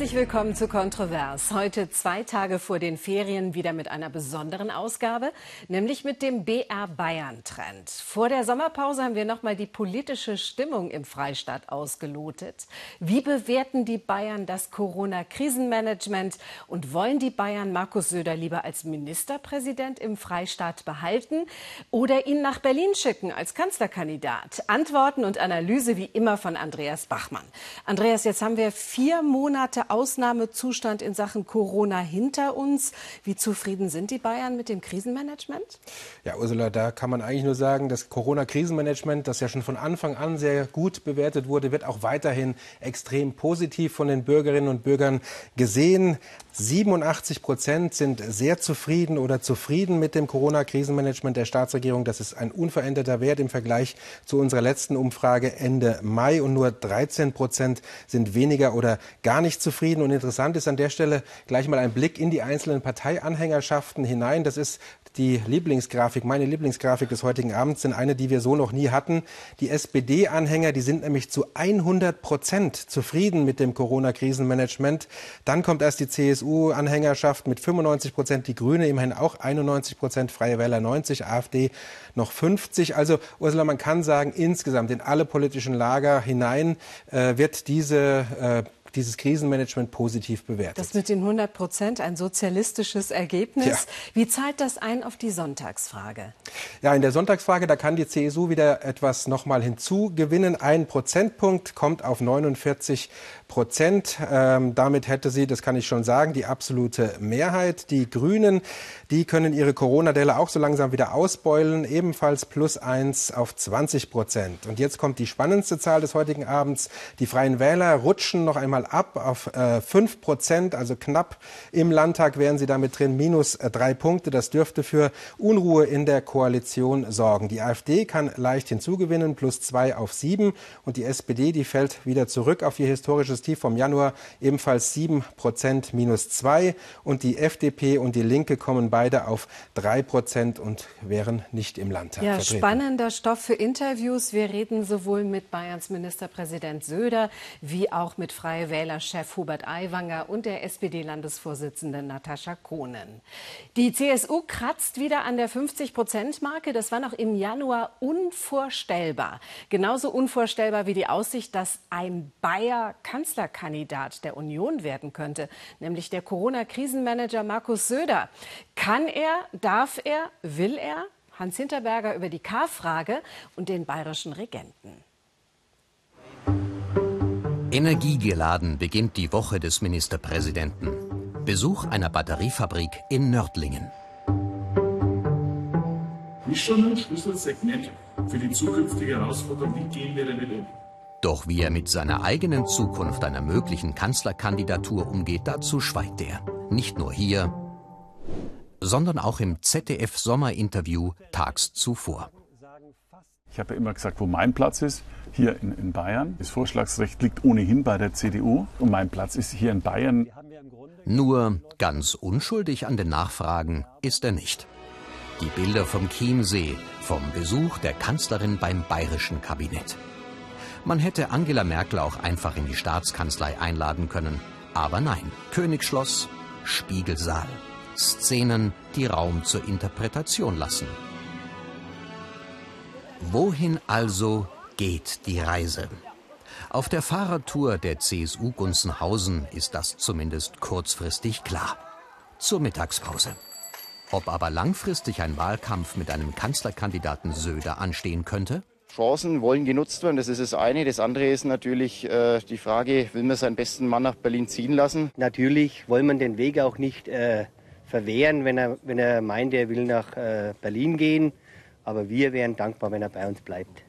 Herzlich willkommen zu Kontrovers. Heute zwei Tage vor den Ferien wieder mit einer besonderen Ausgabe, nämlich mit dem BR Bayern Trend. Vor der Sommerpause haben wir nochmal die politische Stimmung im Freistaat ausgelotet. Wie bewerten die Bayern das Corona-Krisenmanagement und wollen die Bayern Markus Söder lieber als Ministerpräsident im Freistaat behalten oder ihn nach Berlin schicken als Kanzlerkandidat? Antworten und Analyse wie immer von Andreas Bachmann. Andreas, jetzt haben wir vier Monate Ausnahmezustand in Sachen Corona hinter uns. Wie zufrieden sind die Bayern mit dem Krisenmanagement? Ja, Ursula, da kann man eigentlich nur sagen, das Corona-Krisenmanagement, das ja schon von Anfang an sehr gut bewertet wurde, wird auch weiterhin extrem positiv von den Bürgerinnen und Bürgern gesehen. 87 Prozent sind sehr zufrieden oder zufrieden mit dem Corona-Krisenmanagement der Staatsregierung. Das ist ein unveränderter Wert im Vergleich zu unserer letzten Umfrage Ende Mai. Und nur 13 Prozent sind weniger oder gar nicht zufrieden. Und interessant ist an der Stelle gleich mal ein Blick in die einzelnen Parteianhängerschaften hinein. Das ist die Lieblingsgrafik, meine Lieblingsgrafik des heutigen Abends, sind eine, die wir so noch nie hatten. Die SPD-Anhänger, die sind nämlich zu 100 Prozent zufrieden mit dem Corona-Krisenmanagement. Dann kommt erst die CSU-Anhängerschaft mit 95 Prozent, die Grüne immerhin auch 91 Prozent, Freie Wähler 90, AfD noch 50. Also Ursula, man kann sagen, insgesamt in alle politischen Lager hinein äh, wird diese äh, dieses Krisenmanagement positiv bewertet. Das mit den 100 Prozent, ein sozialistisches Ergebnis. Ja. Wie zahlt das ein auf die Sonntagsfrage? Ja, in der Sonntagsfrage, da kann die CSU wieder etwas nochmal hinzugewinnen. Ein Prozentpunkt kommt auf 49 Prozent. Ähm, damit hätte sie, das kann ich schon sagen, die absolute Mehrheit. Die Grünen, die können ihre Corona-Delle auch so langsam wieder ausbeulen, ebenfalls plus eins auf 20 Prozent. Und jetzt kommt die spannendste Zahl des heutigen Abends. Die Freien Wähler rutschen noch einmal ab auf äh, 5 Prozent, also knapp im Landtag wären sie damit drin, minus äh, drei Punkte. Das dürfte für Unruhe in der Koalition sorgen. Die AfD kann leicht hinzugewinnen, plus zwei auf sieben. Und die SPD, die fällt wieder zurück auf ihr historisches Tief vom Januar ebenfalls 7 Prozent minus 2 und die FDP und die Linke kommen beide auf 3 Prozent und wären nicht im Landtag ja, vertreten. Spannender Stoff für Interviews. Wir reden sowohl mit Bayerns Ministerpräsident Söder wie auch mit Freie Wähler-Chef Hubert Aiwanger und der SPD-Landesvorsitzenden Natascha Kohnen. Die CSU kratzt wieder an der 50-Prozent-Marke. Das war noch im Januar unvorstellbar. Genauso unvorstellbar wie die Aussicht, dass ein Bayer Kanzler Kanzlerkandidat der Union werden könnte, nämlich der Corona-Krisenmanager Markus Söder. Kann er, darf er, will er? Hans Hinterberger über die K-Frage und den bayerischen Regenten. Energiegeladen beginnt die Woche des Ministerpräsidenten. Besuch einer Batteriefabrik in Nördlingen. Ist schon ein Schlüsselsegment für die zukünftige Herausforderung, wie gehen wir damit um? Doch wie er mit seiner eigenen Zukunft einer möglichen Kanzlerkandidatur umgeht, dazu schweigt er. Nicht nur hier, sondern auch im ZDF-Sommerinterview tags zuvor. Ich habe ja immer gesagt, wo mein Platz ist, hier in, in, Bayern. Das Vorschlagsrecht liegt ohnehin bei der CDU und mein Platz ist hier in Bayern. Nur ganz unschuldig an den Nachfragen ist er nicht. Die Bilder vom Chiemsee, vom Besuch der Kanzlerin beim bayerischen Kabinett. Man hätte Angela Merkel auch einfach in die Staatskanzlei einladen können. Aber nein, Königsschloss, Spiegelsaal. Szenen, die Raum zur Interpretation lassen. Wohin also geht die Reise? Auf der Fahrradtour der CSU Gunzenhausen ist das zumindest kurzfristig klar. Zur Mittagspause. Ob aber langfristig ein Wahlkampf mit einem Kanzlerkandidaten Söder anstehen könnte? Chancen wollen genutzt werden, das ist das eine. Das andere ist natürlich äh, die Frage, will man seinen besten Mann nach Berlin ziehen lassen? Natürlich wollen man den Weg auch nicht äh, verwehren, wenn er, wenn er meint, er will nach äh, Berlin gehen. Aber wir wären dankbar, wenn er bei uns bleibt.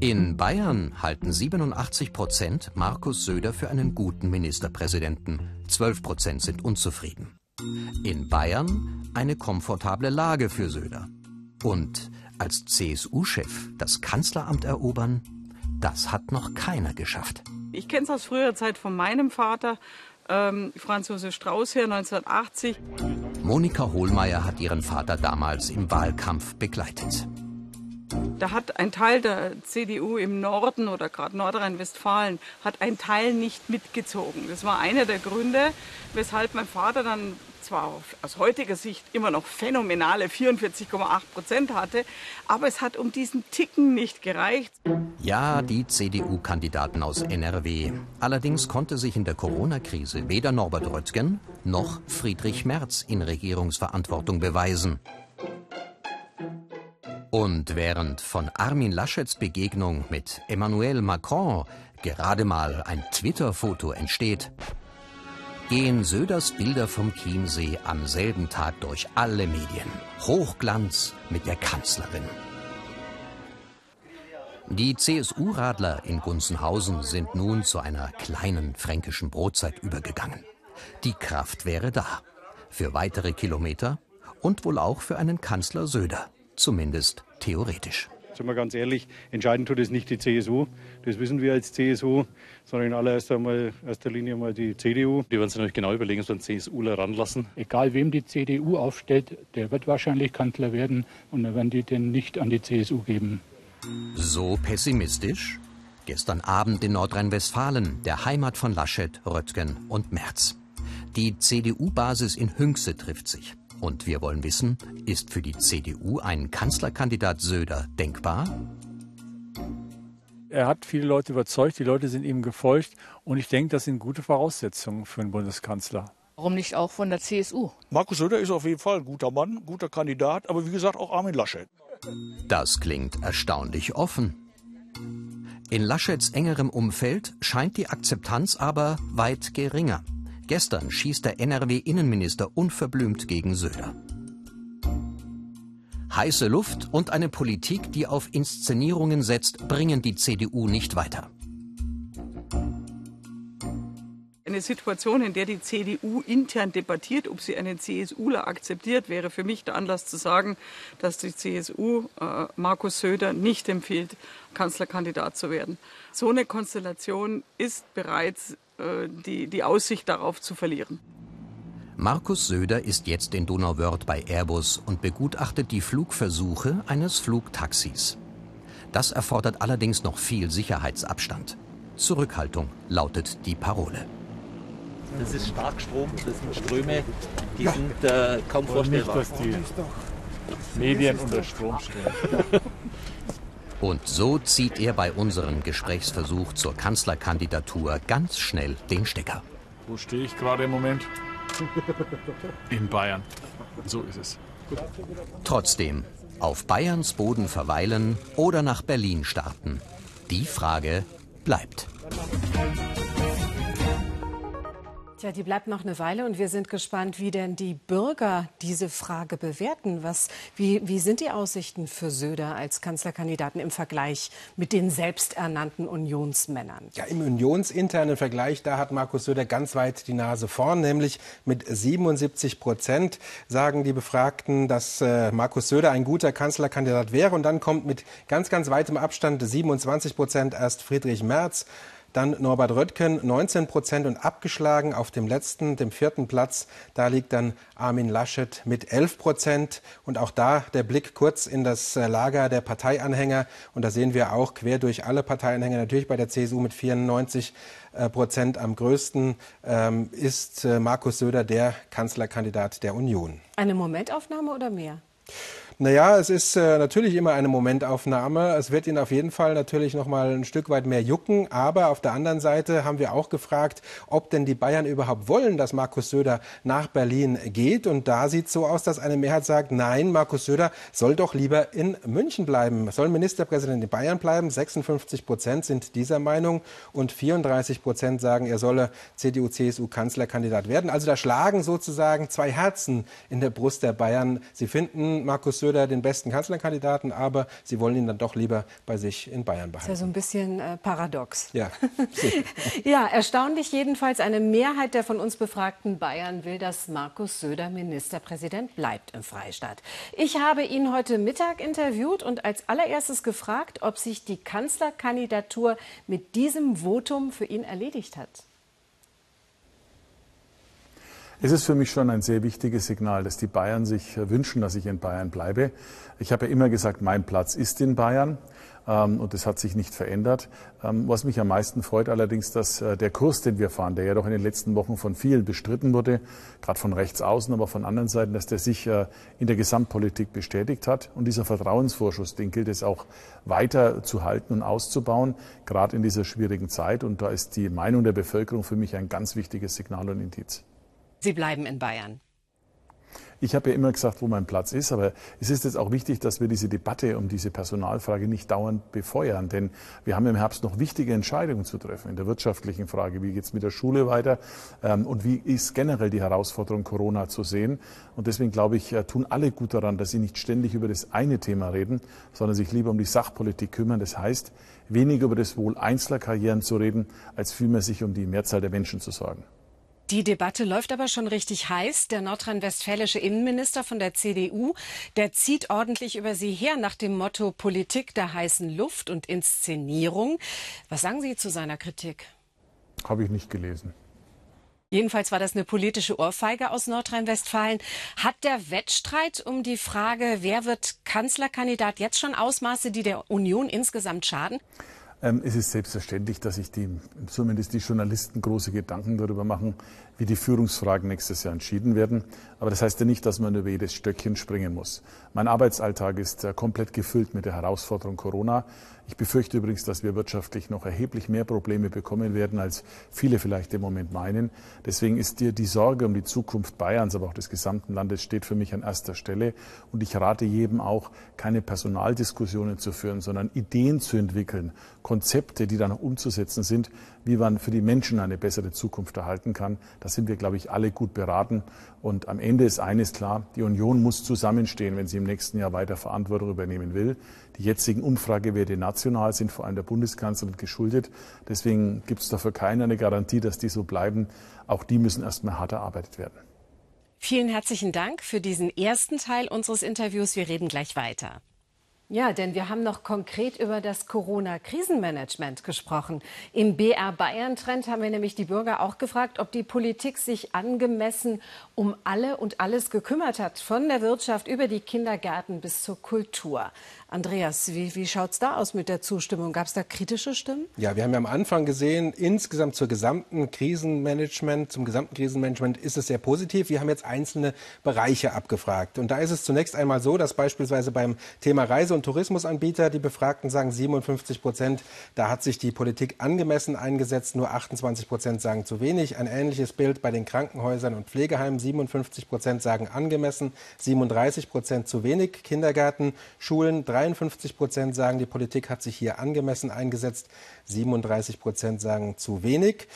In Bayern halten 87 Prozent Markus Söder für einen guten Ministerpräsidenten. 12 Prozent sind unzufrieden. In Bayern eine komfortable Lage für Söder. Und als CSU-Chef das Kanzleramt erobern, das hat noch keiner geschafft. Ich kenne es aus früherer Zeit von meinem Vater, ähm, Franz Josef Strauß her, 1980. Monika Hohlmeier hat ihren Vater damals im Wahlkampf begleitet. Da hat ein Teil der CDU im Norden oder gerade Nordrhein-Westfalen hat ein Teil nicht mitgezogen. Das war einer der Gründe, weshalb mein Vater dann zwar aus heutiger Sicht immer noch phänomenale 44,8 Prozent hatte, aber es hat um diesen Ticken nicht gereicht. Ja, die CDU-Kandidaten aus NRW. Allerdings konnte sich in der Corona-Krise weder Norbert Röttgen noch Friedrich Merz in Regierungsverantwortung beweisen. Und während von Armin Laschets Begegnung mit Emmanuel Macron gerade mal ein Twitter-Foto entsteht, gehen Söders Bilder vom Chiemsee am selben Tag durch alle Medien. Hochglanz mit der Kanzlerin. Die CSU-Radler in Gunzenhausen sind nun zu einer kleinen fränkischen Brotzeit übergegangen. Die Kraft wäre da. Für weitere Kilometer und wohl auch für einen Kanzler Söder. Zumindest theoretisch. Sind wir ganz ehrlich, entscheiden tut es nicht die CSU. Das wissen wir als CSU, sondern in allererster mal, erster Linie mal die CDU. Die werden sich natürlich genau überlegen, so einen CSUler ranlassen. Egal wem die CDU aufstellt, der wird wahrscheinlich Kanzler werden und dann werden die den nicht an die CSU geben. So pessimistisch? Gestern Abend in Nordrhein-Westfalen, der Heimat von Laschet, Röttgen und Merz. Die CDU-Basis in Hünxe trifft sich. Und wir wollen wissen, ist für die CDU ein Kanzlerkandidat Söder denkbar? Er hat viele Leute überzeugt, die Leute sind ihm gefolgt und ich denke, das sind gute Voraussetzungen für einen Bundeskanzler. Warum nicht auch von der CSU? Markus Söder ist auf jeden Fall ein guter Mann, guter Kandidat, aber wie gesagt auch Armin Laschet. Das klingt erstaunlich offen. In Laschets engerem Umfeld scheint die Akzeptanz aber weit geringer. Gestern schießt der NRW-Innenminister unverblümt gegen Söder. Heiße Luft und eine Politik, die auf Inszenierungen setzt, bringen die CDU nicht weiter. Eine Situation, in der die CDU intern debattiert, ob sie einen CSUler akzeptiert, wäre für mich der Anlass zu sagen, dass die CSU äh, Markus Söder nicht empfiehlt, Kanzlerkandidat zu werden. So eine Konstellation ist bereits die, die Aussicht darauf zu verlieren. Markus Söder ist jetzt in Donauwörth bei Airbus und begutachtet die Flugversuche eines Flugtaxis. Das erfordert allerdings noch viel Sicherheitsabstand. Zurückhaltung lautet die Parole. Das ist Starkstrom, das sind Ströme, die ja. sind äh, kaum vorstellbar. Nicht, dass die Medien unter Strom stehen. Und so zieht er bei unserem Gesprächsversuch zur Kanzlerkandidatur ganz schnell den Stecker. Wo stehe ich gerade im Moment? In Bayern. So ist es. Trotzdem, auf Bayerns Boden verweilen oder nach Berlin starten. Die Frage bleibt. Tja, die bleibt noch eine Weile und wir sind gespannt, wie denn die Bürger diese Frage bewerten. Was, wie, wie sind die Aussichten für Söder als Kanzlerkandidaten im Vergleich mit den selbsternannten Unionsmännern? Ja, im unionsinternen Vergleich, da hat Markus Söder ganz weit die Nase vorn, nämlich mit 77 Prozent sagen die Befragten, dass äh, Markus Söder ein guter Kanzlerkandidat wäre. Und dann kommt mit ganz, ganz weitem Abstand 27 Prozent erst Friedrich Merz. Dann Norbert Röttgen 19 Prozent und abgeschlagen auf dem letzten, dem vierten Platz. Da liegt dann Armin Laschet mit 11 Prozent. Und auch da der Blick kurz in das äh, Lager der Parteianhänger. Und da sehen wir auch quer durch alle Parteianhänger, natürlich bei der CSU mit 94 äh, Prozent am größten, ähm, ist äh, Markus Söder der Kanzlerkandidat der Union. Eine Momentaufnahme oder mehr? Naja, es ist äh, natürlich immer eine Momentaufnahme. Es wird ihn auf jeden Fall natürlich noch mal ein Stück weit mehr jucken. Aber auf der anderen Seite haben wir auch gefragt, ob denn die Bayern überhaupt wollen, dass Markus Söder nach Berlin geht. Und da sieht es so aus, dass eine Mehrheit sagt, nein, Markus Söder soll doch lieber in München bleiben. Soll Ministerpräsident in Bayern bleiben. 56 Prozent sind dieser Meinung und 34 Prozent sagen, er solle CDU-CSU-Kanzlerkandidat werden. Also da schlagen sozusagen zwei Herzen in der Brust der Bayern. Sie finden Markus Söder Söder den besten Kanzlerkandidaten, aber sie wollen ihn dann doch lieber bei sich in Bayern behalten. Das ist ja so ein bisschen äh, paradox. Ja. ja, erstaunlich jedenfalls. Eine Mehrheit der von uns befragten Bayern will, dass Markus Söder Ministerpräsident bleibt im Freistaat. Ich habe ihn heute Mittag interviewt und als allererstes gefragt, ob sich die Kanzlerkandidatur mit diesem Votum für ihn erledigt hat. Es ist für mich schon ein sehr wichtiges Signal, dass die Bayern sich wünschen, dass ich in Bayern bleibe. Ich habe ja immer gesagt, mein Platz ist in Bayern. Ähm, und das hat sich nicht verändert. Ähm, was mich am meisten freut allerdings, dass äh, der Kurs, den wir fahren, der ja doch in den letzten Wochen von vielen bestritten wurde, gerade von rechts außen, aber von anderen Seiten, dass der sich äh, in der Gesamtpolitik bestätigt hat. Und dieser Vertrauensvorschuss, den gilt es auch weiter zu halten und auszubauen, gerade in dieser schwierigen Zeit. Und da ist die Meinung der Bevölkerung für mich ein ganz wichtiges Signal und Indiz. Sie bleiben in Bayern. Ich habe ja immer gesagt, wo mein Platz ist, aber es ist jetzt auch wichtig, dass wir diese Debatte um diese Personalfrage nicht dauernd befeuern, denn wir haben im Herbst noch wichtige Entscheidungen zu treffen in der wirtschaftlichen Frage, wie geht es mit der Schule weiter ähm, und wie ist generell die Herausforderung Corona zu sehen. Und deswegen glaube ich, äh, tun alle gut daran, dass sie nicht ständig über das eine Thema reden, sondern sich lieber um die Sachpolitik kümmern. Das heißt, weniger über das Wohl einzelner Karrieren zu reden, als vielmehr sich um die Mehrzahl der Menschen zu sorgen. Die Debatte läuft aber schon richtig heiß. Der nordrhein-westfälische Innenminister von der CDU, der zieht ordentlich über sie her nach dem Motto Politik der heißen Luft und Inszenierung. Was sagen Sie zu seiner Kritik? Habe ich nicht gelesen. Jedenfalls war das eine politische Ohrfeige aus Nordrhein-Westfalen. Hat der Wettstreit um die Frage, wer wird Kanzlerkandidat, jetzt schon Ausmaße, die der Union insgesamt schaden? Ähm, es ist selbstverständlich, dass sich die, zumindest die Journalisten große Gedanken darüber machen, wie die Führungsfragen nächstes Jahr entschieden werden. Aber das heißt ja nicht, dass man über jedes Stöckchen springen muss. Mein Arbeitsalltag ist äh, komplett gefüllt mit der Herausforderung Corona. Ich befürchte übrigens, dass wir wirtschaftlich noch erheblich mehr Probleme bekommen werden, als viele vielleicht im Moment meinen. Deswegen ist dir die Sorge um die Zukunft Bayerns, aber auch des gesamten Landes steht für mich an erster Stelle. Und ich rate jedem auch, keine Personaldiskussionen zu führen, sondern Ideen zu entwickeln, Konzepte, die dann umzusetzen sind, wie man für die Menschen eine bessere Zukunft erhalten kann. Da sind wir, glaube ich, alle gut beraten. Und am Ende ist eines klar, die Union muss zusammenstehen, wenn sie im nächsten Jahr weiter Verantwortung übernehmen will. Die jetzigen Umfragewerte national sind vor allem der Bundeskanzlerin geschuldet. Deswegen gibt es dafür keine eine Garantie, dass die so bleiben. Auch die müssen erstmal hart erarbeitet werden. Vielen herzlichen Dank für diesen ersten Teil unseres Interviews. Wir reden gleich weiter. Ja, denn wir haben noch konkret über das Corona-Krisenmanagement gesprochen. Im BR Bayern-Trend haben wir nämlich die Bürger auch gefragt, ob die Politik sich angemessen um alle und alles gekümmert hat, von der Wirtschaft über die Kindergärten bis zur Kultur. Andreas, wie, wie schaut es da aus mit der Zustimmung? Gab es da kritische Stimmen? Ja, wir haben ja am Anfang gesehen, insgesamt zur gesamten Krisenmanagement, zum gesamten Krisenmanagement ist es sehr positiv. Wir haben jetzt einzelne Bereiche abgefragt. Und da ist es zunächst einmal so, dass beispielsweise beim Thema Reise- und Tourismusanbieter die Befragten sagen 57 Prozent, da hat sich die Politik angemessen eingesetzt, nur 28 Prozent sagen zu wenig. Ein ähnliches Bild bei den Krankenhäusern und Pflegeheimen, 57 Prozent sagen angemessen, 37 Prozent zu wenig. Kindergärten, Schulen, 53 Prozent sagen, die Politik hat sich hier angemessen eingesetzt. 37 Prozent sagen zu wenig.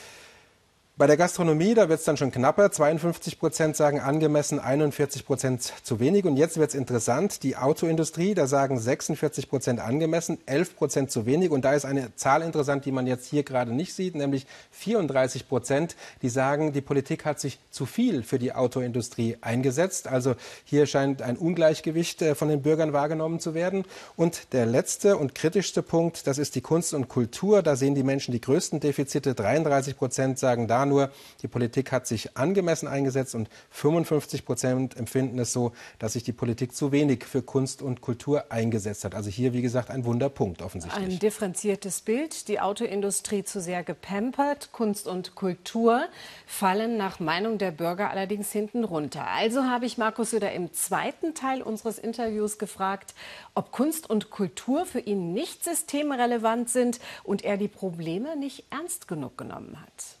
Bei der Gastronomie, da wird es dann schon knapper. 52 Prozent sagen angemessen, 41 Prozent zu wenig. Und jetzt wird es interessant. Die Autoindustrie, da sagen 46 Prozent angemessen, 11 Prozent zu wenig. Und da ist eine Zahl interessant, die man jetzt hier gerade nicht sieht, nämlich 34 Prozent, die sagen, die Politik hat sich zu viel für die Autoindustrie eingesetzt. Also hier scheint ein Ungleichgewicht äh, von den Bürgern wahrgenommen zu werden. Und der letzte und kritischste Punkt, das ist die Kunst und Kultur. Da sehen die Menschen die größten Defizite. 33 Prozent sagen da nur, die Politik hat sich angemessen eingesetzt und 55 Prozent empfinden es so, dass sich die Politik zu wenig für Kunst und Kultur eingesetzt hat. Also hier, wie gesagt, ein Wunderpunkt offensichtlich. Ein differenziertes Bild. Die Autoindustrie zu sehr gepampert. Kunst und Kultur fallen nach Meinung der Bürger allerdings hinten runter. Also habe ich Markus Söder im zweiten Teil unseres Interviews gefragt, ob Kunst und Kultur für ihn nicht systemrelevant sind und er die Probleme nicht ernst genug genommen hat.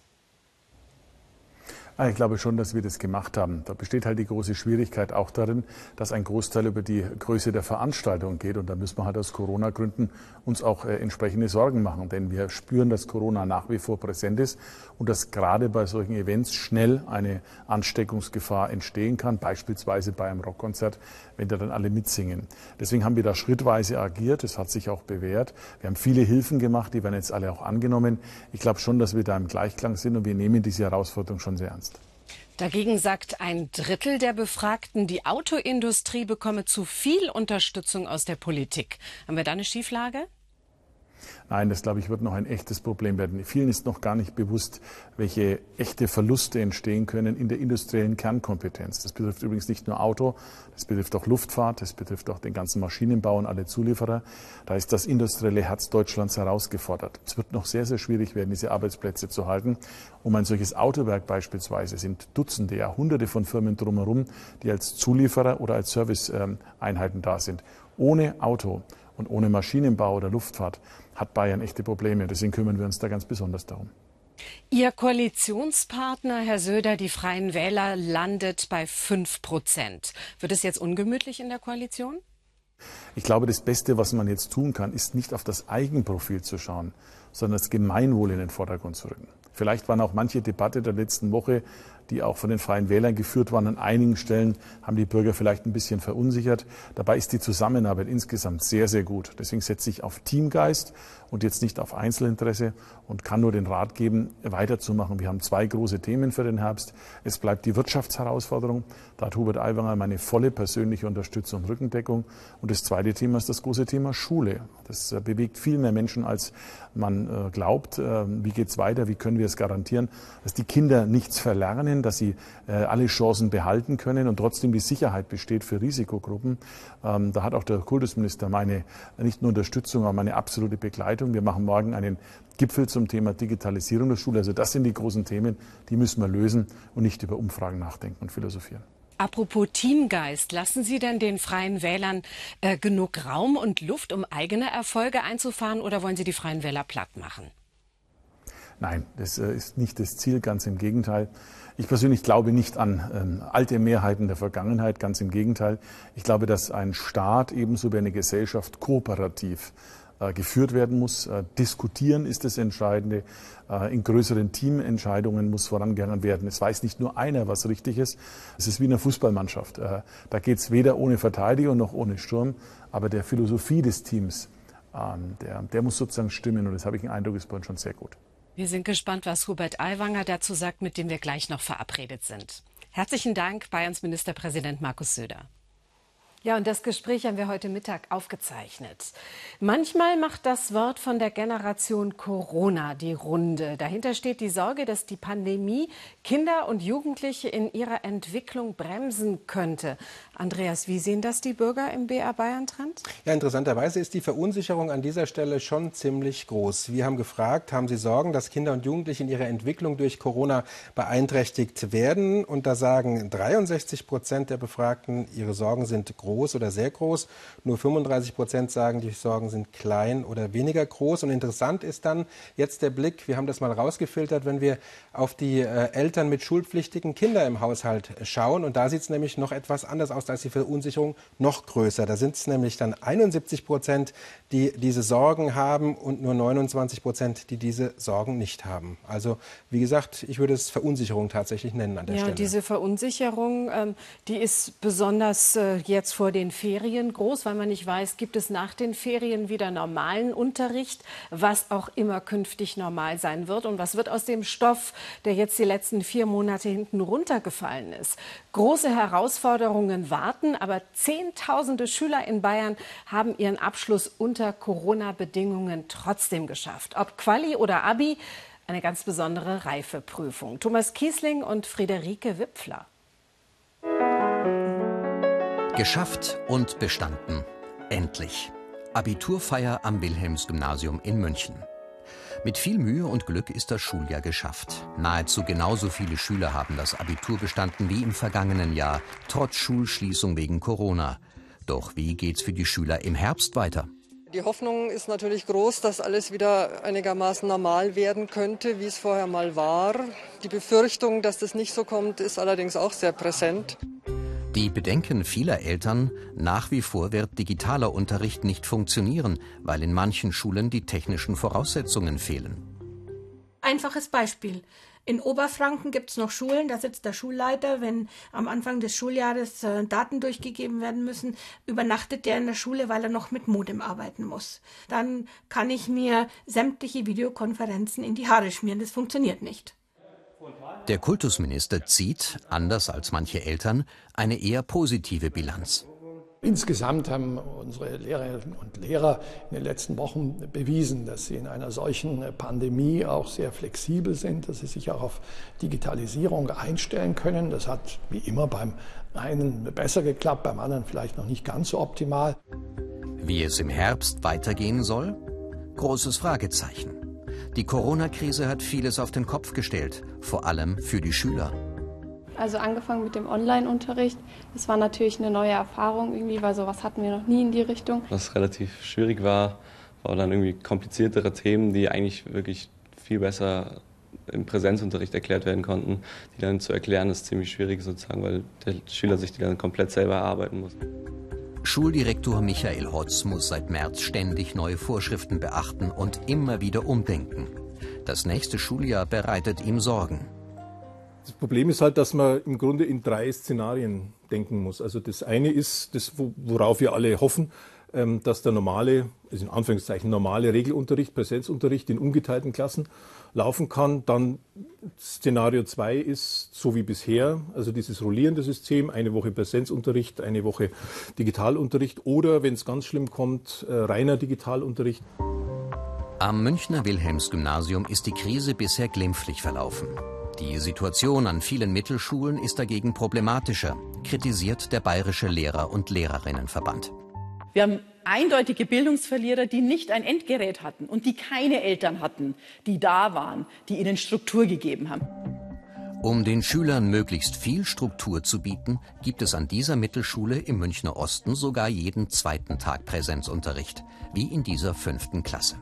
Ah, ich glaube schon, dass wir das gemacht haben. Da besteht halt die große Schwierigkeit auch darin, dass ein Großteil über die Größe der Veranstaltung geht. Und da müssen wir halt aus Corona-Gründen uns auch äh, entsprechende Sorgen machen. Denn wir spüren, dass Corona nach wie vor präsent ist und dass gerade bei solchen Events schnell eine Ansteckungsgefahr entstehen kann, beispielsweise bei einem Rockkonzert, wenn da dann alle mitsingen. Deswegen haben wir da schrittweise agiert. Das hat sich auch bewährt. Wir haben viele Hilfen gemacht, die werden jetzt alle auch angenommen. Ich glaube schon, dass wir da im Gleichklang sind und wir nehmen diese Herausforderung schon sehr ernst. Dagegen sagt ein Drittel der Befragten, die Autoindustrie bekomme zu viel Unterstützung aus der Politik. Haben wir da eine Schieflage? Nein, das glaube ich wird noch ein echtes Problem werden. Vielen ist noch gar nicht bewusst, welche echte Verluste entstehen können in der industriellen Kernkompetenz. Das betrifft übrigens nicht nur Auto, das betrifft auch Luftfahrt, das betrifft auch den ganzen Maschinenbau und alle Zulieferer. Da ist das industrielle Herz Deutschlands herausgefordert. Es wird noch sehr, sehr schwierig werden, diese Arbeitsplätze zu halten. Um ein solches Autowerk beispielsweise sind Dutzende, ja Hunderte von Firmen drumherum, die als Zulieferer oder als Serviceeinheiten da sind. Ohne Auto und ohne Maschinenbau oder Luftfahrt hat Bayern echte Probleme. Deswegen kümmern wir uns da ganz besonders darum. Ihr Koalitionspartner, Herr Söder, die Freien Wähler, landet bei 5 Prozent. Wird es jetzt ungemütlich in der Koalition? Ich glaube, das Beste, was man jetzt tun kann, ist nicht auf das Eigenprofil zu schauen, sondern das Gemeinwohl in den Vordergrund zu rücken. Vielleicht waren auch manche Debatte der letzten Woche die auch von den Freien Wählern geführt waren. An einigen Stellen haben die Bürger vielleicht ein bisschen verunsichert. Dabei ist die Zusammenarbeit insgesamt sehr, sehr gut. Deswegen setze ich auf Teamgeist und jetzt nicht auf Einzelinteresse und kann nur den Rat geben, weiterzumachen. Wir haben zwei große Themen für den Herbst. Es bleibt die Wirtschaftsherausforderung. Da hat Hubert Aiwanger meine volle persönliche Unterstützung und Rückendeckung. Und das zweite Thema ist das große Thema Schule. Das äh, bewegt viel mehr Menschen, als man äh, glaubt. Äh, wie geht es weiter? Wie können wir es garantieren, dass die Kinder nichts verlernen? dass sie äh, alle Chancen behalten können und trotzdem die Sicherheit besteht für Risikogruppen. Ähm, da hat auch der Kultusminister meine nicht nur Unterstützung, aber meine absolute Begleitung. Wir machen morgen einen Gipfel zum Thema Digitalisierung der Schule. Also das sind die großen Themen, die müssen wir lösen und nicht über Umfragen nachdenken und philosophieren. Apropos Teamgeist, lassen Sie denn den Freien Wählern äh, genug Raum und Luft, um eigene Erfolge einzufahren, oder wollen Sie die Freien Wähler platt machen? Nein, das äh, ist nicht das Ziel, ganz im Gegenteil. Ich persönlich glaube nicht an ähm, alte Mehrheiten der Vergangenheit, ganz im Gegenteil. Ich glaube, dass ein Staat ebenso wie eine Gesellschaft kooperativ geführt werden muss. Äh, diskutieren ist das Entscheidende. Äh, in größeren Teamentscheidungen muss vorangegangen werden. Es weiß nicht nur einer, was richtig ist. Es ist wie eine Fußballmannschaft. Äh, da geht es weder ohne Verteidiger noch ohne Sturm. Aber der Philosophie des Teams, ähm, der, der muss sozusagen stimmen. Und das habe ich den Eindruck, ist bei uns schon sehr gut. Wir sind gespannt, was Hubert Aiwanger dazu sagt, mit dem wir gleich noch verabredet sind. Herzlichen Dank, Bayerns Ministerpräsident Markus Söder. Ja, und das Gespräch haben wir heute Mittag aufgezeichnet. Manchmal macht das Wort von der Generation Corona die Runde. Dahinter steht die Sorge, dass die Pandemie Kinder und Jugendliche in ihrer Entwicklung bremsen könnte. Andreas, wie sehen das die Bürger im BR Bayern Trend? Ja, interessanterweise ist die Verunsicherung an dieser Stelle schon ziemlich groß. Wir haben gefragt, haben Sie Sorgen, dass Kinder und Jugendliche in ihrer Entwicklung durch Corona beeinträchtigt werden? Und da sagen 63 Prozent der Befragten, ihre Sorgen sind groß groß oder sehr groß. Nur 35 Prozent sagen, die Sorgen sind klein oder weniger groß. Und interessant ist dann jetzt der Blick, wir haben das mal rausgefiltert, wenn wir auf die äh, Eltern mit schulpflichtigen Kindern im Haushalt schauen. Und da sieht es nämlich noch etwas anders aus, da ist die Verunsicherung noch größer. Da sind es nämlich dann 71 Prozent, die diese Sorgen haben und nur 29 Prozent, die diese Sorgen nicht haben. Also wie gesagt, ich würde es Verunsicherung tatsächlich nennen an der ja, Stelle. Diese Verunsicherung, ähm, die ist besonders äh, jetzt vor den Ferien groß, weil man nicht weiß, gibt es nach den Ferien wieder normalen Unterricht, was auch immer künftig normal sein wird und was wird aus dem Stoff, der jetzt die letzten vier Monate hinten runtergefallen ist. Große Herausforderungen warten, aber Zehntausende Schüler in Bayern haben ihren Abschluss unter Corona-Bedingungen trotzdem geschafft. Ob Quali oder Abi, eine ganz besondere Reifeprüfung. Thomas Kiesling und Friederike Wipfler. Geschafft und bestanden. Endlich. Abiturfeier am Wilhelmsgymnasium in München. Mit viel Mühe und Glück ist das Schuljahr geschafft. Nahezu genauso viele Schüler haben das Abitur bestanden wie im vergangenen Jahr, trotz Schulschließung wegen Corona. Doch wie geht's für die Schüler im Herbst weiter? Die Hoffnung ist natürlich groß, dass alles wieder einigermaßen normal werden könnte, wie es vorher mal war. Die Befürchtung, dass das nicht so kommt, ist allerdings auch sehr präsent. Die Bedenken vieler Eltern, nach wie vor wird digitaler Unterricht nicht funktionieren, weil in manchen Schulen die technischen Voraussetzungen fehlen. Einfaches Beispiel. In Oberfranken gibt es noch Schulen, da sitzt der Schulleiter, wenn am Anfang des Schuljahres äh, Daten durchgegeben werden müssen, übernachtet der in der Schule, weil er noch mit Modem arbeiten muss. Dann kann ich mir sämtliche Videokonferenzen in die Haare schmieren, das funktioniert nicht. Der Kultusminister zieht, anders als manche Eltern, eine eher positive Bilanz. Insgesamt haben unsere Lehrerinnen und Lehrer in den letzten Wochen bewiesen, dass sie in einer solchen Pandemie auch sehr flexibel sind, dass sie sich auch auf Digitalisierung einstellen können. Das hat wie immer beim einen besser geklappt, beim anderen vielleicht noch nicht ganz so optimal. Wie es im Herbst weitergehen soll? Großes Fragezeichen. Die Corona-Krise hat vieles auf den Kopf gestellt, vor allem für die Schüler. Also angefangen mit dem Online-Unterricht. Das war natürlich eine neue Erfahrung irgendwie, weil sowas hatten wir noch nie in die Richtung. Was relativ schwierig war, war dann irgendwie kompliziertere Themen, die eigentlich wirklich viel besser im Präsenzunterricht erklärt werden konnten. Die dann zu erklären ist ziemlich schwierig sozusagen, weil der Schüler sich die dann komplett selber erarbeiten muss. Schuldirektor Michael Hotz muss seit März ständig neue Vorschriften beachten und immer wieder umdenken. Das nächste Schuljahr bereitet ihm Sorgen. Das Problem ist halt, dass man im Grunde in drei Szenarien denken muss. Also das eine ist, das, worauf wir alle hoffen, ähm, dass der normale, also in Anführungszeichen normale Regelunterricht, Präsenzunterricht in ungeteilten Klassen laufen kann. Dann Szenario 2 ist so wie bisher, also dieses rollierende System, eine Woche Präsenzunterricht, eine Woche Digitalunterricht oder, wenn es ganz schlimm kommt, äh, reiner Digitalunterricht. Am Münchner Wilhelmsgymnasium ist die Krise bisher glimpflich verlaufen. Die Situation an vielen Mittelschulen ist dagegen problematischer, kritisiert der Bayerische Lehrer- und Lehrerinnenverband. Wir haben eindeutige Bildungsverlierer, die nicht ein Endgerät hatten und die keine Eltern hatten, die da waren, die ihnen Struktur gegeben haben. Um den Schülern möglichst viel Struktur zu bieten, gibt es an dieser Mittelschule im Münchner Osten sogar jeden zweiten Tag Präsenzunterricht, wie in dieser fünften Klasse.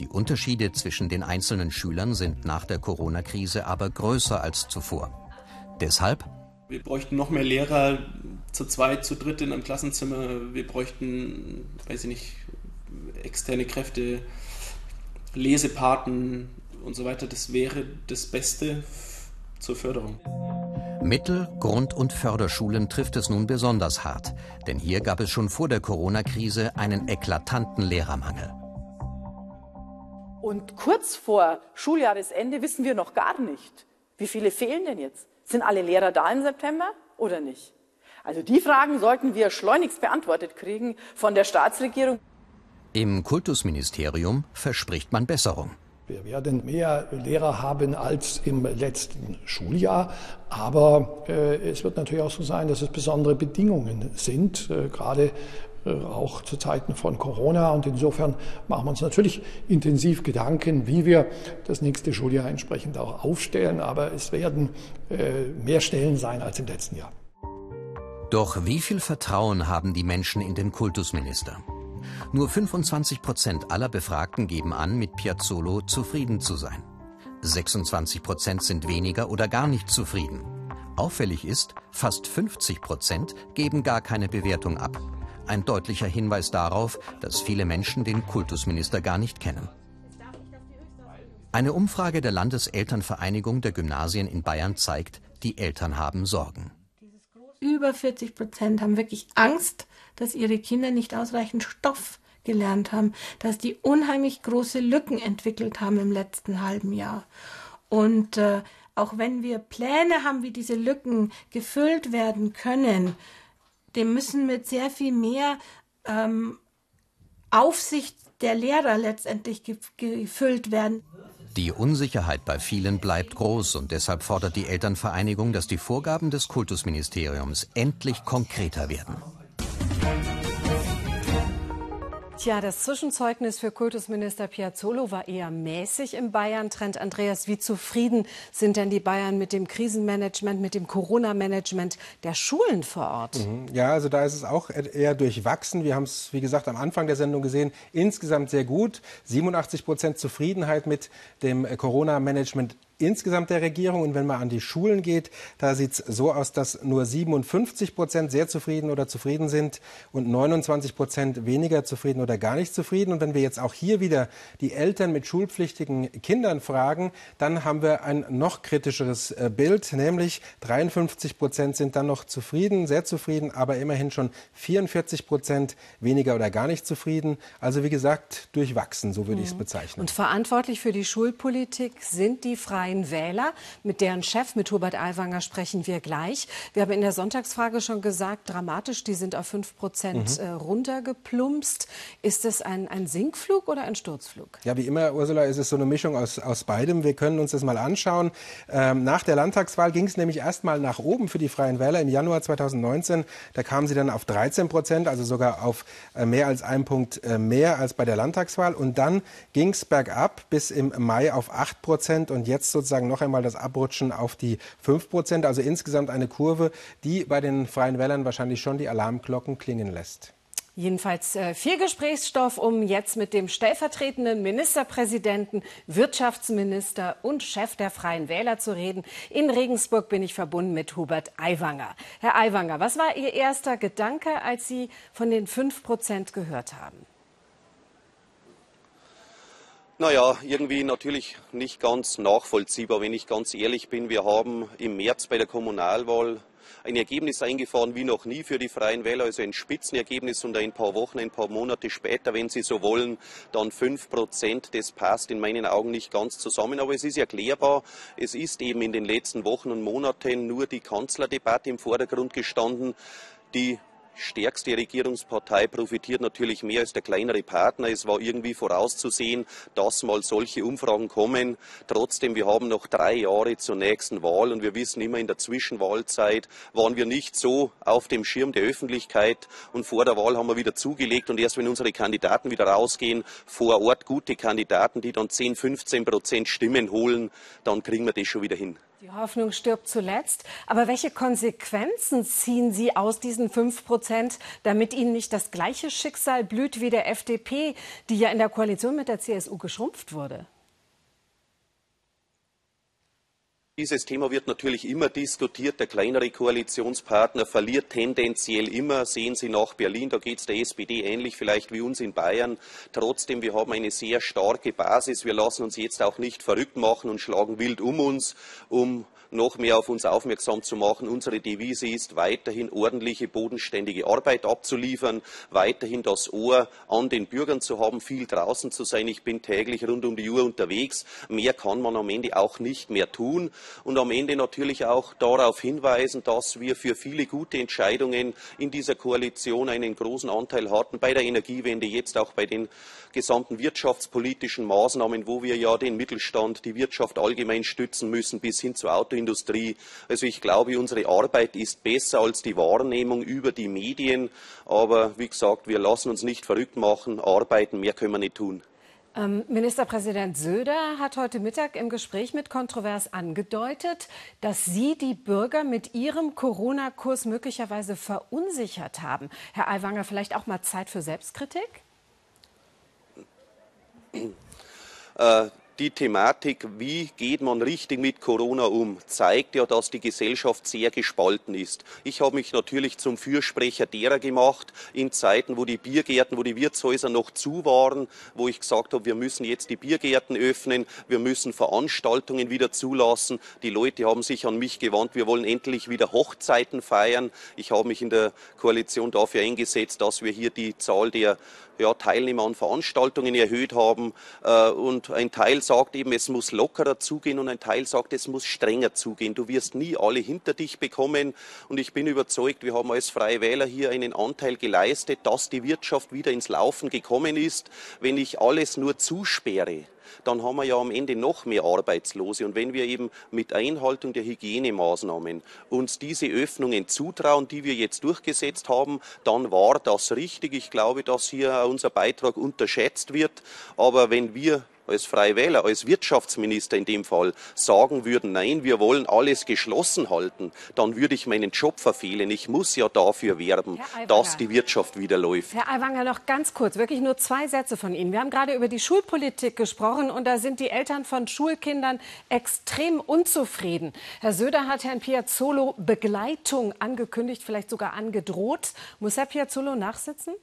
Die Unterschiede zwischen den einzelnen Schülern sind nach der Corona-Krise aber größer als zuvor. Deshalb wir bräuchten noch mehr Lehrer zu zweit, zu dritt in einem Klassenzimmer. Wir bräuchten, weiß ich nicht, externe Kräfte, Lesepaten und so weiter. Das wäre das Beste zur Förderung. Mittel-, Grund- und Förderschulen trifft es nun besonders hart, denn hier gab es schon vor der Corona-Krise einen eklatanten Lehrermangel. Und kurz vor Schuljahresende wissen wir noch gar nicht, wie viele fehlen denn jetzt? Sind alle Lehrer da im September oder nicht? Also die Fragen sollten wir schleunigst beantwortet kriegen von der Staatsregierung. Im Kultusministerium verspricht man Besserung. Wir werden mehr Lehrer haben als im letzten Schuljahr, aber äh, es wird natürlich auch so sein, dass es besondere Bedingungen sind, äh, gerade äh, auch zu Zeiten von Corona. Und insofern machen wir uns natürlich intensiv Gedanken, wie wir das nächste Schuljahr entsprechend auch aufstellen. Aber es werden äh, mehr Stellen sein als im letzten Jahr. Doch wie viel Vertrauen haben die Menschen in den Kultusminister? Nur 25 Prozent aller Befragten geben an, mit Piazzolo zufrieden zu sein. 26 Prozent sind weniger oder gar nicht zufrieden. Auffällig ist, fast 50 Prozent geben gar keine Bewertung ab. Ein deutlicher Hinweis darauf, dass viele Menschen den Kultusminister gar nicht kennen. Eine Umfrage der Landeselternvereinigung der Gymnasien in Bayern zeigt, die Eltern haben Sorgen. Über 40 Prozent haben wirklich Angst, dass ihre Kinder nicht ausreichend Stoff gelernt haben, dass die unheimlich große Lücken entwickelt haben im letzten halben Jahr. Und äh, auch wenn wir Pläne haben, wie diese Lücken gefüllt werden können, dem müssen mit sehr viel mehr ähm, Aufsicht der Lehrer letztendlich gefüllt werden. Die Unsicherheit bei vielen bleibt groß und deshalb fordert die Elternvereinigung, dass die Vorgaben des Kultusministeriums endlich konkreter werden. Tja, das Zwischenzeugnis für Kultusminister Piazzolo war eher mäßig im Bayern-Trend. Andreas, wie zufrieden sind denn die Bayern mit dem Krisenmanagement, mit dem Corona-Management der Schulen vor Ort? Mhm. Ja, also da ist es auch eher durchwachsen. Wir haben es, wie gesagt, am Anfang der Sendung gesehen. Insgesamt sehr gut. 87 Prozent Zufriedenheit mit dem Corona-Management insgesamt der Regierung. Und wenn man an die Schulen geht, da sieht es so aus, dass nur 57 Prozent sehr zufrieden oder zufrieden sind und 29 Prozent weniger zufrieden oder gar nicht zufrieden. Und wenn wir jetzt auch hier wieder die Eltern mit schulpflichtigen Kindern fragen, dann haben wir ein noch kritischeres äh, Bild, nämlich 53 Prozent sind dann noch zufrieden, sehr zufrieden, aber immerhin schon 44 Prozent weniger oder gar nicht zufrieden. Also wie gesagt, durchwachsen, so würde mhm. ich es bezeichnen. Und verantwortlich für die Schulpolitik sind die Freien Freien Wähler. Mit deren Chef, mit Hubert Aiwanger, sprechen wir gleich. Wir haben in der Sonntagsfrage schon gesagt, dramatisch, die sind auf 5 Prozent mhm. Äh, runtergeplumpst. Ist es ein, ein Sinkflug oder ein Sturzflug? Ja, wie immer, Ursula, ist es so eine Mischung aus, aus beidem. Wir können uns das mal anschauen. Ähm, nach der Landtagswahl ging es nämlich erstmal nach oben für die Freien Wähler im Januar 2019. Da kamen sie dann auf 13 Prozent, also sogar auf äh, mehr als einen Punkt äh, mehr als bei der Landtagswahl. Und dann ging es bergab bis im Mai auf 8 Prozent und jetzt sozusagen noch einmal das Abrutschen auf die 5 Prozent. Also insgesamt eine Kurve, die bei den Freien Wählern wahrscheinlich schon die Alarmglocken klingen lässt. Jedenfalls äh, viel Gesprächsstoff, um jetzt mit dem stellvertretenden Ministerpräsidenten, Wirtschaftsminister und Chef der Freien Wähler zu reden. In Regensburg bin ich verbunden mit Hubert Aiwanger. Herr Aiwanger, was war Ihr erster Gedanke, als Sie von den 5 Prozent gehört haben? Naja, irgendwie natürlich nicht ganz nachvollziehbar, wenn ich ganz ehrlich bin. Wir haben im März bei der Kommunalwahl ein Ergebnis eingefahren wie noch nie für die Freien Wähler, also ein Spitzenergebnis und ein paar Wochen, ein paar Monate später, wenn Sie so wollen, dann fünf Prozent. Das passt in meinen Augen nicht ganz zusammen, aber es ist erklärbar. Es ist eben in den letzten Wochen und Monaten nur die Kanzlerdebatte im Vordergrund gestanden, die stärkste Regierungspartei profitiert natürlich mehr als der kleinere Partner. Es war irgendwie vorauszusehen, dass mal solche Umfragen kommen. Trotzdem, wir haben noch drei Jahre zur nächsten Wahl und wir wissen immer, in der Zwischenwahlzeit waren wir nicht so auf dem Schirm der Öffentlichkeit und vor der Wahl haben wir wieder zugelegt und erst wenn unsere Kandidaten wieder rausgehen, vor Ort gute Kandidaten, die dann 10, 15 Prozent Stimmen holen, dann kriegen wir das schon wieder hin. Die Hoffnung stirbt zuletzt. Aber welche Konsequenzen ziehen Sie aus diesen fünf Prozent, damit Ihnen nicht das gleiche Schicksal blüht wie der FDP, die ja in der Koalition mit der CSU geschrumpft wurde? Dieses Thema wird natürlich immer diskutiert. Der kleinere Koalitionspartner verliert tendenziell immer. Sehen Sie nach Berlin, da geht es der SPD ähnlich vielleicht wie uns in Bayern. Trotzdem, wir haben eine sehr starke Basis. Wir lassen uns jetzt auch nicht verrückt machen und schlagen wild um uns, um noch mehr auf uns aufmerksam zu machen. Unsere Devise ist weiterhin ordentliche, bodenständige Arbeit abzuliefern, weiterhin das Ohr an den Bürgern zu haben, viel draußen zu sein. Ich bin täglich rund um die Uhr unterwegs. Mehr kann man am Ende auch nicht mehr tun. Und am Ende natürlich auch darauf hinweisen, dass wir für viele gute Entscheidungen in dieser Koalition einen großen Anteil hatten, bei der Energiewende, jetzt auch bei den gesamten wirtschaftspolitischen Maßnahmen, wo wir ja den Mittelstand, die Wirtschaft allgemein stützen müssen, bis hin zur Autoindustrie. Industrie. Also ich glaube, unsere Arbeit ist besser als die Wahrnehmung über die Medien. Aber wie gesagt, wir lassen uns nicht verrückt machen. Arbeiten, mehr können wir nicht tun. Ähm, Ministerpräsident Söder hat heute Mittag im Gespräch mit Kontrovers angedeutet, dass Sie die Bürger mit Ihrem Corona-Kurs möglicherweise verunsichert haben. Herr Aiwanger, vielleicht auch mal Zeit für Selbstkritik? Äh, die Thematik, wie geht man richtig mit Corona um, zeigt ja, dass die Gesellschaft sehr gespalten ist. Ich habe mich natürlich zum Fürsprecher derer gemacht, in Zeiten, wo die Biergärten, wo die Wirtshäuser noch zu waren, wo ich gesagt habe, wir müssen jetzt die Biergärten öffnen, wir müssen Veranstaltungen wieder zulassen. Die Leute haben sich an mich gewandt, wir wollen endlich wieder Hochzeiten feiern. Ich habe mich in der Koalition dafür eingesetzt, dass wir hier die Zahl der ja, Teilnehmer an Veranstaltungen erhöht haben. Äh, und ein Teil sagt eben, es muss lockerer zugehen und ein Teil sagt, es muss strenger zugehen. Du wirst nie alle hinter dich bekommen. Und ich bin überzeugt, wir haben als Freie Wähler hier einen Anteil geleistet, dass die Wirtschaft wieder ins Laufen gekommen ist. Wenn ich alles nur zusperre, dann haben wir ja am Ende noch mehr Arbeitslose. Und wenn wir eben mit Einhaltung der Hygienemaßnahmen uns diese Öffnungen zutrauen, die wir jetzt durchgesetzt haben, dann war das richtig. Ich glaube, dass hier unser Beitrag unterschätzt wird. Aber wenn wir als Freie Wähler, als Wirtschaftsminister in dem Fall sagen würden, nein, wir wollen alles geschlossen halten, dann würde ich meinen Job verfehlen. Ich muss ja dafür werben, dass die Wirtschaft wieder läuft. Herr Aiwanger, noch ganz kurz, wirklich nur zwei Sätze von Ihnen. Wir haben gerade über die Schulpolitik gesprochen und da sind die Eltern von Schulkindern extrem unzufrieden. Herr Söder hat Herrn Piazzolo Begleitung angekündigt, vielleicht sogar angedroht. Muss Herr Piazzolo nachsitzen?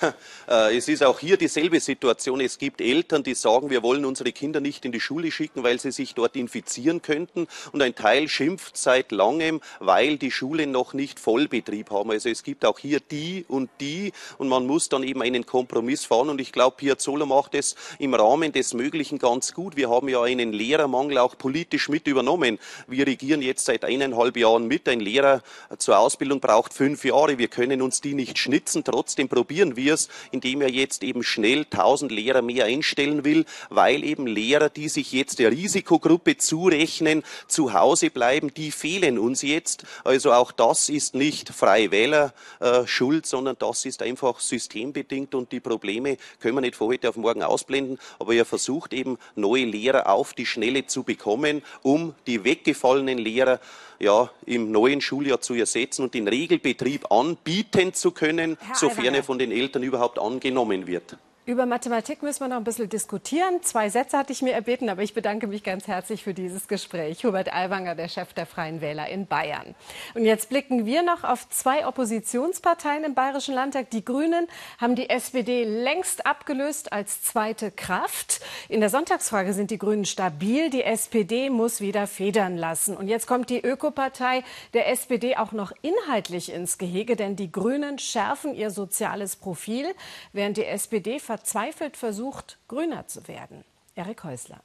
Äh, es ist auch hier dieselbe Situation. Es gibt Eltern, die sagen, wir wollen unsere Kinder nicht in die Schule schicken, weil sie sich dort infizieren könnten. Und ein Teil schimpft seit langem, weil die Schulen noch nicht Vollbetrieb haben. Also es gibt auch hier die und die und man muss dann eben einen Kompromiss fahren. Und ich glaube, Piazzolla macht es im Rahmen des Möglichen ganz gut. Wir haben ja einen Lehrermangel auch politisch mit übernommen. Wir regieren jetzt seit eineinhalb Jahren mit. Ein Lehrer zur Ausbildung braucht fünf Jahre. Wir können uns die nicht schnitzen. Trotzdem probieren wir es, indem er jetzt eben schnell 1000 Lehrer mehr einstellen will, weil eben Lehrer, die sich jetzt der Risikogruppe zurechnen, zu Hause bleiben, die fehlen uns jetzt. Also auch das ist nicht Freie Wähler äh, schuld, sondern das ist einfach systembedingt und die Probleme können wir nicht von heute auf morgen ausblenden. Aber er versucht eben neue Lehrer auf die Schnelle zu bekommen, um die weggefallenen Lehrer ja, im neuen Schuljahr zu ersetzen und den Regelbetrieb anbieten zu können, sofern er von den Eltern überhaupt angenommen wird. Über Mathematik müssen wir noch ein bisschen diskutieren. Zwei Sätze hatte ich mir erbeten, aber ich bedanke mich ganz herzlich für dieses Gespräch. Hubert Aiwanger, der Chef der Freien Wähler in Bayern. Und jetzt blicken wir noch auf zwei Oppositionsparteien im Bayerischen Landtag. Die Grünen haben die SPD längst abgelöst als zweite Kraft. In der Sonntagsfrage sind die Grünen stabil. Die SPD muss wieder federn lassen. Und jetzt kommt die Ökopartei der SPD auch noch inhaltlich ins Gehege, denn die Grünen schärfen ihr soziales Profil, während die SPD verzweifelt versucht, grüner zu werden. Erik Häusler.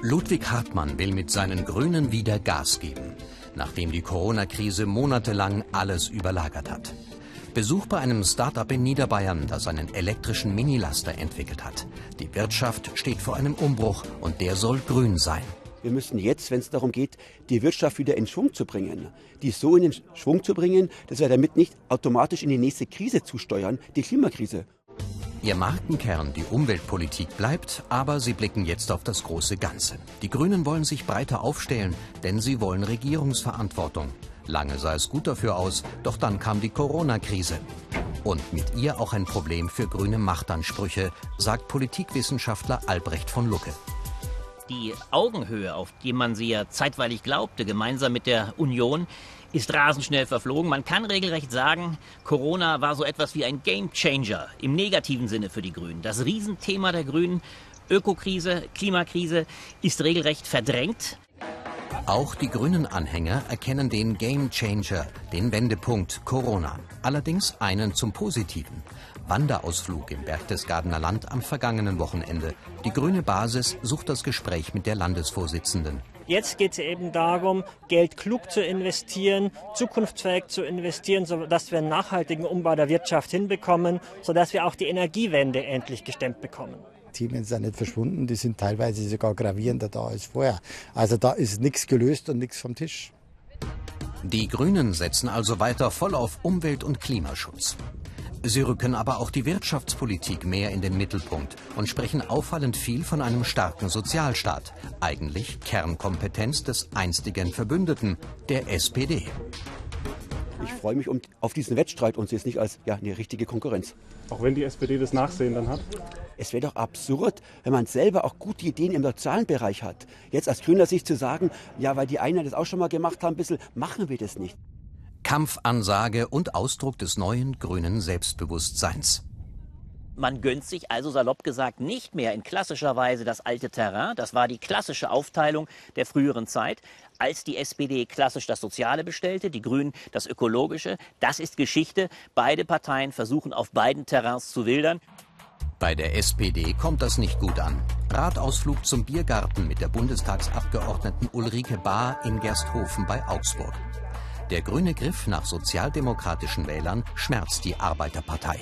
Ludwig Hartmann will mit seinen Grünen wieder Gas geben, nachdem die Corona-Krise monatelang alles überlagert hat. Besuch bei einem Start-up in Niederbayern, das einen elektrischen Minilaster entwickelt hat. Die Wirtschaft steht vor einem Umbruch und der soll grün sein. Wir müssen jetzt, wenn es darum geht, die Wirtschaft wieder in Schwung zu bringen, die so in den Schwung zu bringen, dass wir damit nicht automatisch in die nächste Krise zusteuern, die Klimakrise. Ihr Markenkern, die Umweltpolitik bleibt, aber sie blicken jetzt auf das große Ganze. Die Grünen wollen sich breiter aufstellen, denn sie wollen Regierungsverantwortung. Lange sah es gut dafür aus, doch dann kam die Corona-Krise. Und mit ihr auch ein Problem für grüne Machtansprüche, sagt Politikwissenschaftler Albrecht von Lucke. Die Augenhöhe, auf die man sie ja zeitweilig glaubte, gemeinsam mit der Union, ist rasend schnell verflogen. Man kann regelrecht sagen, Corona war so etwas wie ein Gamechanger im negativen Sinne für die Grünen. Das Riesenthema der Grünen, Ökokrise, Klimakrise, ist regelrecht verdrängt. Auch die grünen Anhänger erkennen den Gamechanger, den Wendepunkt Corona. Allerdings einen zum Positiven. Wanderausflug im Berchtesgadener Land am vergangenen Wochenende. Die grüne Basis sucht das Gespräch mit der Landesvorsitzenden. Jetzt geht es eben darum, Geld klug zu investieren, zukunftsfähig zu investieren, sodass wir einen nachhaltigen Umbau der Wirtschaft hinbekommen, sodass wir auch die Energiewende endlich gestemmt bekommen. Themen sind nicht verschwunden, die sind teilweise sogar gravierender da als vorher. Also da ist nichts gelöst und nichts vom Tisch. Die Grünen setzen also weiter voll auf Umwelt- und Klimaschutz. Sie rücken aber auch die Wirtschaftspolitik mehr in den Mittelpunkt und sprechen auffallend viel von einem starken Sozialstaat. Eigentlich Kernkompetenz des einstigen Verbündeten, der SPD. Ich freue mich um, auf diesen Wettstreit und sehe es nicht als ja, eine richtige Konkurrenz. Auch wenn die SPD das Nachsehen dann hat? Es wäre doch absurd, wenn man selber auch gute Ideen im sozialen Bereich hat. Jetzt aus grüner Sicht zu sagen, ja, weil die einen das auch schon mal gemacht haben, ein bisschen, machen wir das nicht. Kampfansage und Ausdruck des neuen grünen Selbstbewusstseins. Man gönnt sich also salopp gesagt nicht mehr in klassischer Weise das alte Terrain, das war die klassische Aufteilung der früheren Zeit, als die SPD klassisch das Soziale bestellte, die Grünen das Ökologische. Das ist Geschichte. Beide Parteien versuchen auf beiden Terrains zu wildern. Bei der SPD kommt das nicht gut an. Radausflug zum Biergarten mit der Bundestagsabgeordneten Ulrike Bahr in Gersthofen bei Augsburg. Der grüne Griff nach sozialdemokratischen Wählern schmerzt die Arbeiterpartei.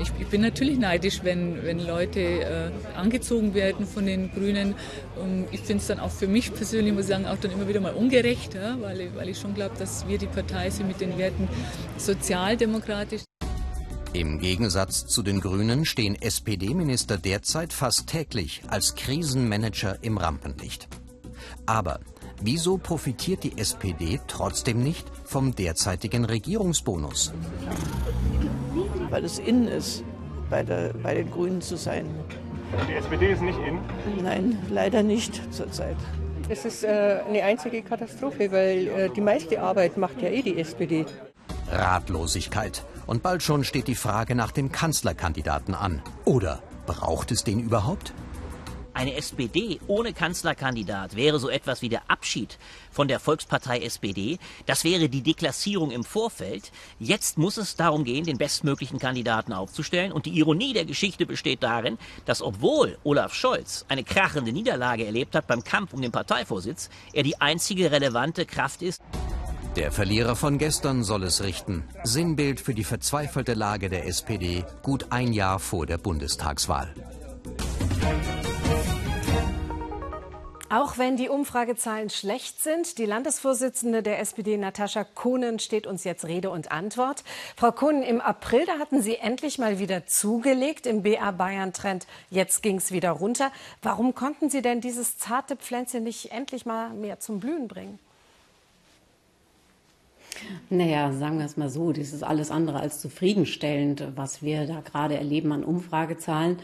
Ich, ich, bin natürlich neidisch, wenn, wenn Leute äh, angezogen werden von den Grünen. Und ich finde es dann auch für mich persönlich, muss ich sagen, auch dann immer wieder mal ungerecht, ja, weil, ich, weil ich schon glaube, dass wir die Partei sind mit den Werten sozialdemokratisch. Im Gegensatz zu den Grünen stehen SPD-Minister derzeit fast täglich als Krisenmanager im Rampenlicht. Aber wieso profitiert die SPD trotzdem nicht vom derzeitigen Regierungsbonus? Weil es innen ist, bei, der, bei den Grünen zu sein. Die SPD ist nicht in? Nein, leider nicht zurzeit. Es ist äh, eine einzige Katastrophe, weil äh, die meiste Arbeit macht ja eh die SPD. Ratlosigkeit. Und bald schon steht die Frage nach dem Kanzlerkandidaten an. Oder braucht es den überhaupt? Eine SPD ohne Kanzlerkandidat wäre so etwas wie der Abschied von der Volkspartei SPD. Das wäre die Deklassierung im Vorfeld. Jetzt muss es darum gehen, den bestmöglichen Kandidaten aufzustellen. Und die Ironie der Geschichte besteht darin, dass obwohl Olaf Scholz eine krachende Niederlage erlebt hat beim Kampf um den Parteivorsitz, er die einzige relevante Kraft ist. Der Verlierer von gestern soll es richten. Sinnbild für die verzweifelte Lage der SPD gut ein Jahr vor der Bundestagswahl. Auch wenn die Umfragezahlen schlecht sind, die Landesvorsitzende der SPD, Natascha Kohnen, steht uns jetzt Rede und Antwort. Frau Kohnen, im April, da hatten Sie endlich mal wieder zugelegt im BA Bayern-Trend. Jetzt ging es wieder runter. Warum konnten Sie denn dieses zarte Pflänzchen nicht endlich mal mehr zum Blühen bringen? Naja, sagen wir es mal so, das ist alles andere als zufriedenstellend, was wir da gerade erleben an Umfragezahlen.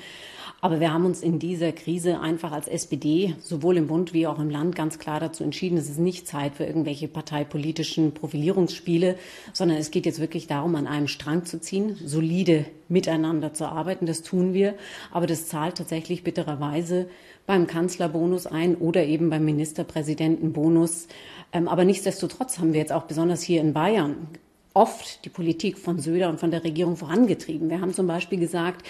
Aber wir haben uns in dieser Krise einfach als SPD sowohl im Bund wie auch im Land ganz klar dazu entschieden, es ist nicht Zeit für irgendwelche parteipolitischen Profilierungsspiele, sondern es geht jetzt wirklich darum, an einem Strang zu ziehen, solide miteinander zu arbeiten. Das tun wir. Aber das zahlt tatsächlich bittererweise beim Kanzlerbonus ein oder eben beim Ministerpräsidentenbonus. Ähm, aber nichtsdestotrotz haben wir jetzt auch besonders hier in Bayern oft die Politik von Söder und von der Regierung vorangetrieben. Wir haben zum Beispiel gesagt,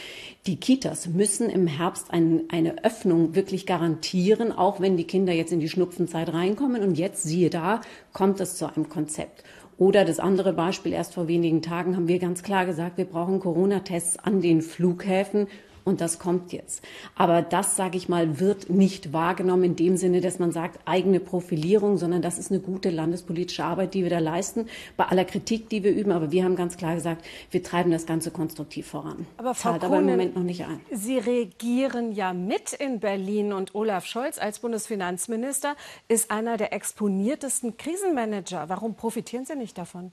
die Kitas müssen im Herbst ein, eine Öffnung wirklich garantieren, auch wenn die Kinder jetzt in die Schnupfenzeit reinkommen. Und jetzt, siehe da, kommt es zu einem Konzept. Oder das andere Beispiel, erst vor wenigen Tagen haben wir ganz klar gesagt, wir brauchen Corona-Tests an den Flughäfen und das kommt jetzt. Aber das, sage ich mal, wird nicht wahrgenommen in dem Sinne, dass man sagt, eigene Profilierung, sondern das ist eine gute landespolitische Arbeit, die wir da leisten, bei aller Kritik, die wir üben. Aber wir haben ganz klar gesagt, wir treiben das Ganze konstruktiv voran. Aber Frau Zahlt aber im Moment noch nicht ein. Sie regieren ja mit in Berlin und Olaf Scholz als Bundesfinanzminister ist einer der exponiertesten Krisenmanager. Warum profitieren Sie nicht davon?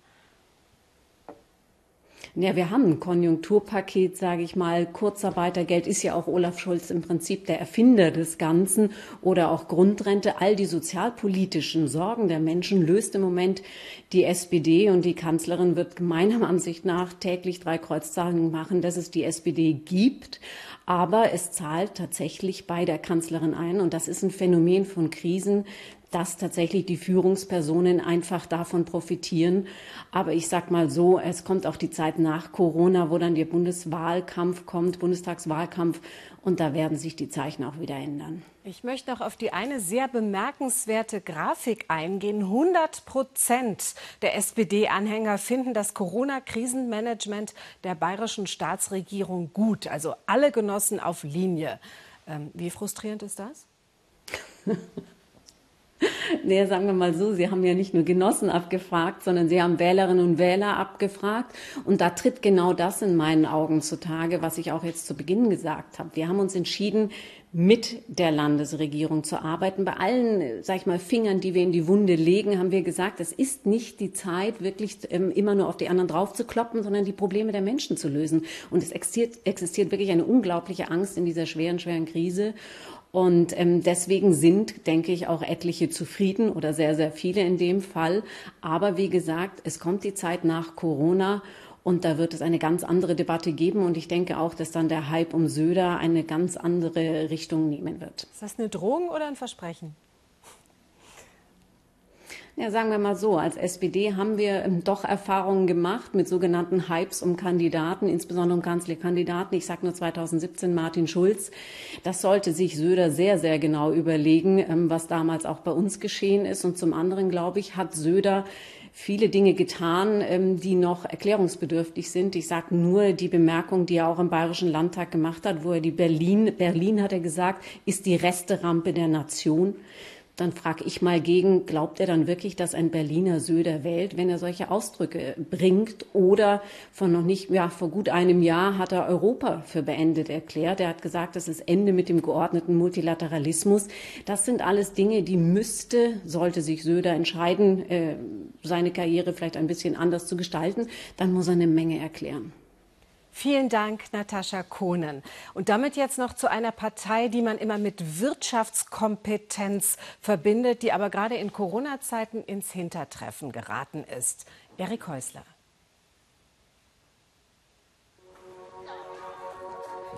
Ja, wir haben ein Konjunkturpaket, sage ich mal. Kurzarbeitergeld ist ja auch Olaf Scholz im Prinzip der Erfinder des Ganzen oder auch Grundrente. All die sozialpolitischen Sorgen der Menschen löst im Moment die SPD und die Kanzlerin wird meiner Ansicht nach täglich drei Kreuzzahlen machen, dass es die SPD gibt. Aber es zahlt tatsächlich bei der Kanzlerin ein und das ist ein Phänomen von Krisen, dass tatsächlich die Führungspersonen einfach davon profitieren. Aber ich sag mal so, es kommt auch die Zeit nach Corona, wo dann der Bundeswahlkampf kommt, Bundestagswahlkampf, und da werden sich die Zeichen auch wieder ändern. Ich möchte noch auf die eine sehr bemerkenswerte Grafik eingehen. 100 Prozent der SPD-Anhänger finden das Corona-Krisenmanagement der bayerischen Staatsregierung gut. Also alle Genossen auf Linie. Ähm, wie frustrierend ist das? Nee, sagen wir mal so, Sie haben ja nicht nur Genossen abgefragt, sondern Sie haben Wählerinnen und Wähler abgefragt. Und da tritt genau das in meinen Augen zutage, was ich auch jetzt zu Beginn gesagt habe. Wir haben uns entschieden, mit der Landesregierung zu arbeiten. Bei allen, sag ich mal, Fingern, die wir in die Wunde legen, haben wir gesagt, es ist nicht die Zeit, wirklich ähm, immer nur auf die anderen drauf zu kloppen, sondern die Probleme der Menschen zu lösen. Und es existiert, existiert wirklich eine unglaubliche Angst in dieser schweren, schweren Krise. Und ähm, deswegen sind, denke ich, auch etliche zufrieden oder sehr, sehr viele in dem Fall. Aber wie gesagt, es kommt die Zeit nach Corona und da wird es eine ganz andere Debatte geben. Und ich denke auch, dass dann der Hype um Söder eine ganz andere Richtung nehmen wird. Ist das eine Drohung oder ein Versprechen? Ja, sagen wir mal so, als SPD haben wir ähm, doch Erfahrungen gemacht mit sogenannten Hypes um Kandidaten, insbesondere um Kanzlerkandidaten. Ich sage nur 2017 Martin Schulz. Das sollte sich Söder sehr, sehr genau überlegen, ähm, was damals auch bei uns geschehen ist. Und zum anderen, glaube ich, hat Söder viele Dinge getan, ähm, die noch erklärungsbedürftig sind. Ich sage nur die Bemerkung, die er auch im Bayerischen Landtag gemacht hat, wo er die Berlin, Berlin hat er gesagt, ist die Resterampe der Nation. Dann frage ich mal gegen, glaubt er dann wirklich, dass ein Berliner Söder wählt, wenn er solche Ausdrücke bringt? Oder von noch nicht, ja, vor gut einem Jahr hat er Europa für beendet erklärt. Er hat gesagt, das ist Ende mit dem geordneten Multilateralismus. Das sind alles Dinge, die müsste, sollte sich Söder entscheiden, äh, seine Karriere vielleicht ein bisschen anders zu gestalten, dann muss er eine Menge erklären. Vielen Dank, Natascha Kohnen. Und damit jetzt noch zu einer Partei, die man immer mit Wirtschaftskompetenz verbindet, die aber gerade in Corona-Zeiten ins Hintertreffen geraten ist. Erik Häusler.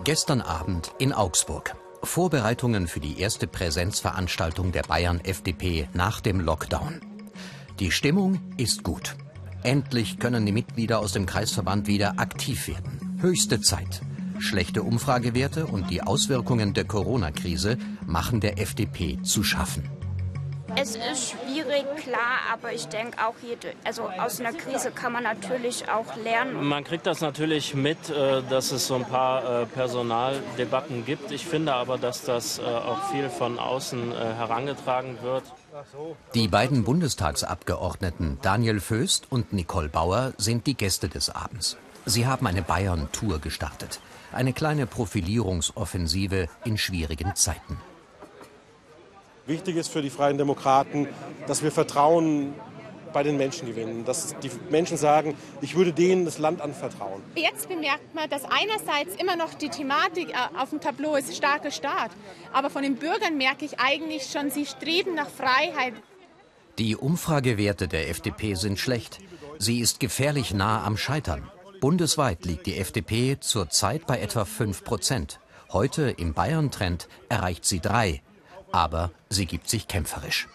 Gestern Abend in Augsburg. Vorbereitungen für die erste Präsenzveranstaltung der Bayern FDP nach dem Lockdown. Die Stimmung ist gut. Endlich können die Mitglieder aus dem Kreisverband wieder aktiv werden. Höchste Zeit. Schlechte Umfragewerte und die Auswirkungen der Corona-Krise machen der FDP zu schaffen. Es ist schwierig, klar, aber ich denke auch, jede, also aus einer Krise kann man natürlich auch lernen. Man kriegt das natürlich mit, äh, dass es so ein paar äh, Personaldebatten gibt. Ich finde aber, dass das äh, auch viel von außen herangetragen wird. Die beiden Bundestagsabgeordneten Daniel Föst und Nicole Bauer sind die Gäste des Abends. Sie haben eine Bayern-Tour gestartet. Eine kleine Profilierungsoffensive in schwierigen Zeiten. Wichtig ist für die Freien Demokraten, dass wir Vertrauen bei den Menschen gewinnen. Dass die Menschen sagen, ich würde denen das Land anvertrauen. Jetzt bemerkt man, dass einerseits immer noch die Thematik äh, auf dem Tableau ist, starker Staat. Aber von den Bürgern merke ich eigentlich schon, sie streben nach Freiheit. Die Umfragewerte der FDP sind schlecht. Sie ist gefährlich nah am Scheitern. Bundesweit liegt die FDP zurzeit bei etwa 5 Prozent. Heute im Bayern-Trend erreicht sie drei aber sie gibt sich kämpferisch.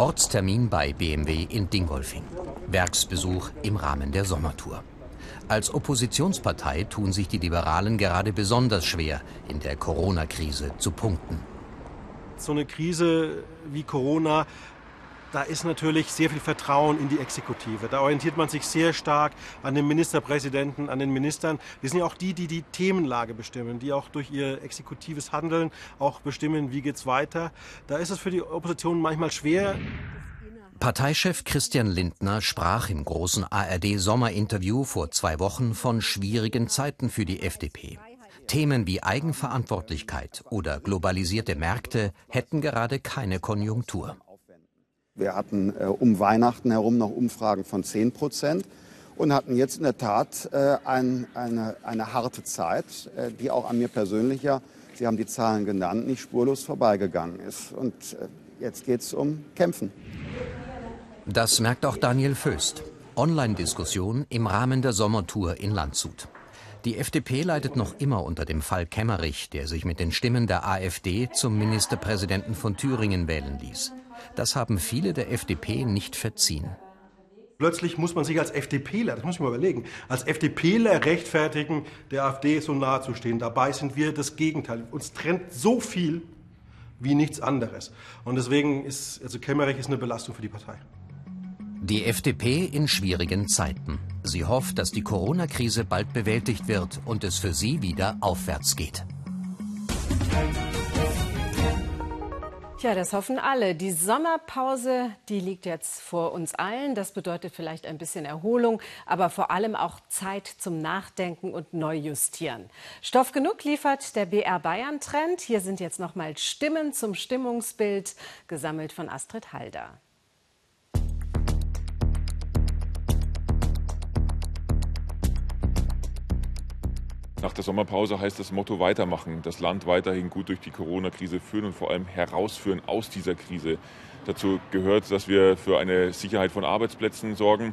Ortstermin bei BMW in Dingolfing. Werksbesuch im Rahmen der Sommertour. Als Oppositionspartei tun sich die Liberalen gerade besonders schwer, in der Corona-Krise zu punkten. So eine Krise wie Corona da ist natürlich sehr viel Vertrauen in die Exekutive. Da orientiert man sich sehr stark an den Ministerpräsidenten, an den Ministern. Die sind ja auch die, die die Themenlage bestimmen, die auch durch ihr exekutives Handeln auch bestimmen, wie geht es weiter. Da ist es für die Opposition manchmal schwer. Parteichef Christian Lindner sprach im großen ARD-Sommerinterview vor zwei Wochen von schwierigen Zeiten für die FDP. Themen wie Eigenverantwortlichkeit oder globalisierte Märkte hätten gerade keine Konjunktur. Wir hatten äh, um Weihnachten herum noch Umfragen von 10 Prozent und hatten jetzt in der Tat äh, ein, eine, eine harte Zeit, äh, die auch an mir persönlich ja, Sie haben die Zahlen genannt, nicht spurlos vorbeigegangen ist. Und äh, jetzt geht es um Kämpfen. Das merkt auch Daniel Föst. Online-Diskussion im Rahmen der Sommertour in Landshut. Die FDP leidet noch immer unter dem Fall Kemmerich, der sich mit den Stimmen der AfD zum Ministerpräsidenten von Thüringen wählen ließ. Das haben viele der FDP nicht verziehen. Plötzlich muss man sich als FDPler, das muss ich mal überlegen, als FDPler rechtfertigen, der AfD so nahe zu stehen. Dabei sind wir das Gegenteil. Uns trennt so viel wie nichts anderes. Und deswegen ist, also Kemmerich ist eine Belastung für die Partei. Die FDP in schwierigen Zeiten. Sie hofft, dass die Corona-Krise bald bewältigt wird und es für sie wieder aufwärts geht. Tja, das hoffen alle. Die Sommerpause, die liegt jetzt vor uns allen. Das bedeutet vielleicht ein bisschen Erholung, aber vor allem auch Zeit zum Nachdenken und Neujustieren. Stoff genug liefert der BR Bayern Trend. Hier sind jetzt nochmal Stimmen zum Stimmungsbild, gesammelt von Astrid Halder. Nach der Sommerpause heißt das Motto weitermachen, das Land weiterhin gut durch die Corona-Krise führen und vor allem herausführen aus dieser Krise. Dazu gehört, dass wir für eine Sicherheit von Arbeitsplätzen sorgen,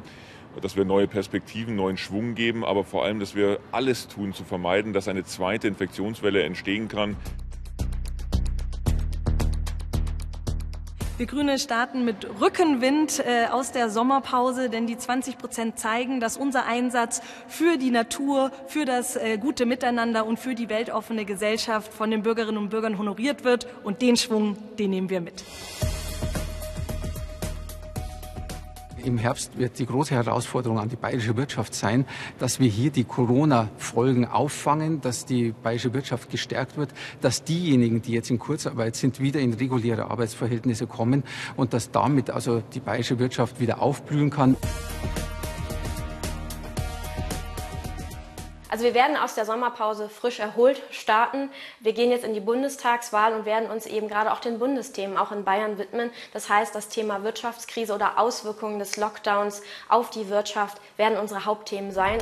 dass wir neue Perspektiven, neuen Schwung geben, aber vor allem, dass wir alles tun, zu vermeiden, dass eine zweite Infektionswelle entstehen kann. Wir Grüne starten mit Rückenwind äh, aus der Sommerpause, denn die 20 Prozent zeigen, dass unser Einsatz für die Natur, für das äh, gute Miteinander und für die weltoffene Gesellschaft von den Bürgerinnen und Bürgern honoriert wird. Und den Schwung, den nehmen wir mit. Im Herbst wird die große Herausforderung an die bayerische Wirtschaft sein, dass wir hier die Corona-Folgen auffangen, dass die bayerische Wirtschaft gestärkt wird, dass diejenigen, die jetzt in Kurzarbeit sind, wieder in reguläre Arbeitsverhältnisse kommen und dass damit also die bayerische Wirtschaft wieder aufblühen kann. Also wir werden aus der Sommerpause frisch erholt starten. Wir gehen jetzt in die Bundestagswahl und werden uns eben gerade auch den Bundesthemen auch in Bayern widmen. Das heißt, das Thema Wirtschaftskrise oder Auswirkungen des Lockdowns auf die Wirtschaft werden unsere Hauptthemen sein.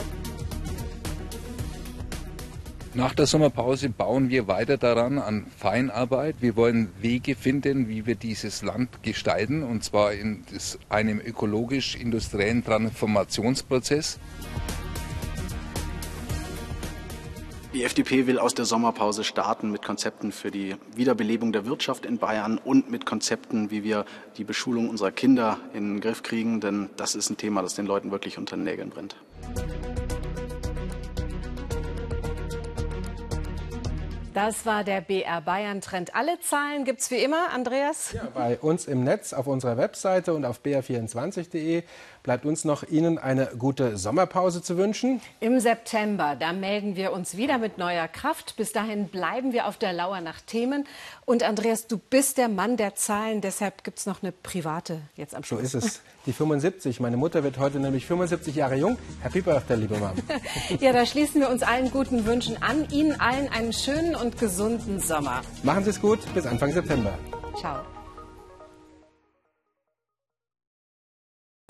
Nach der Sommerpause bauen wir weiter daran an Feinarbeit. Wir wollen Wege finden, wie wir dieses Land gestalten, und zwar in einem ökologisch-industriellen Transformationsprozess. Die FDP will aus der Sommerpause starten mit Konzepten für die Wiederbelebung der Wirtschaft in Bayern und mit Konzepten, wie wir die Beschulung unserer Kinder in den Griff kriegen. Denn das ist ein Thema, das den Leuten wirklich unter den Nägeln brennt. Das war der BR Bayern Trend. Alle Zahlen gibt es wie immer, Andreas? Ja, bei uns im Netz, auf unserer Webseite und auf br24.de bleibt uns noch Ihnen eine gute Sommerpause zu wünschen. Im September, da melden wir uns wieder mit neuer Kraft. Bis dahin bleiben wir auf der Lauer nach Themen. Und Andreas, du bist der Mann der Zahlen, deshalb gibt es noch eine private jetzt am Schluss. So ist es. Die 75. Meine Mutter wird heute nämlich 75 Jahre jung. Happy Birthday, liebe Mom. ja, da schließen wir uns allen guten Wünschen an. Ihnen allen einen schönen und gesunden Sommer. Machen Sie es gut. Bis Anfang September. Ciao.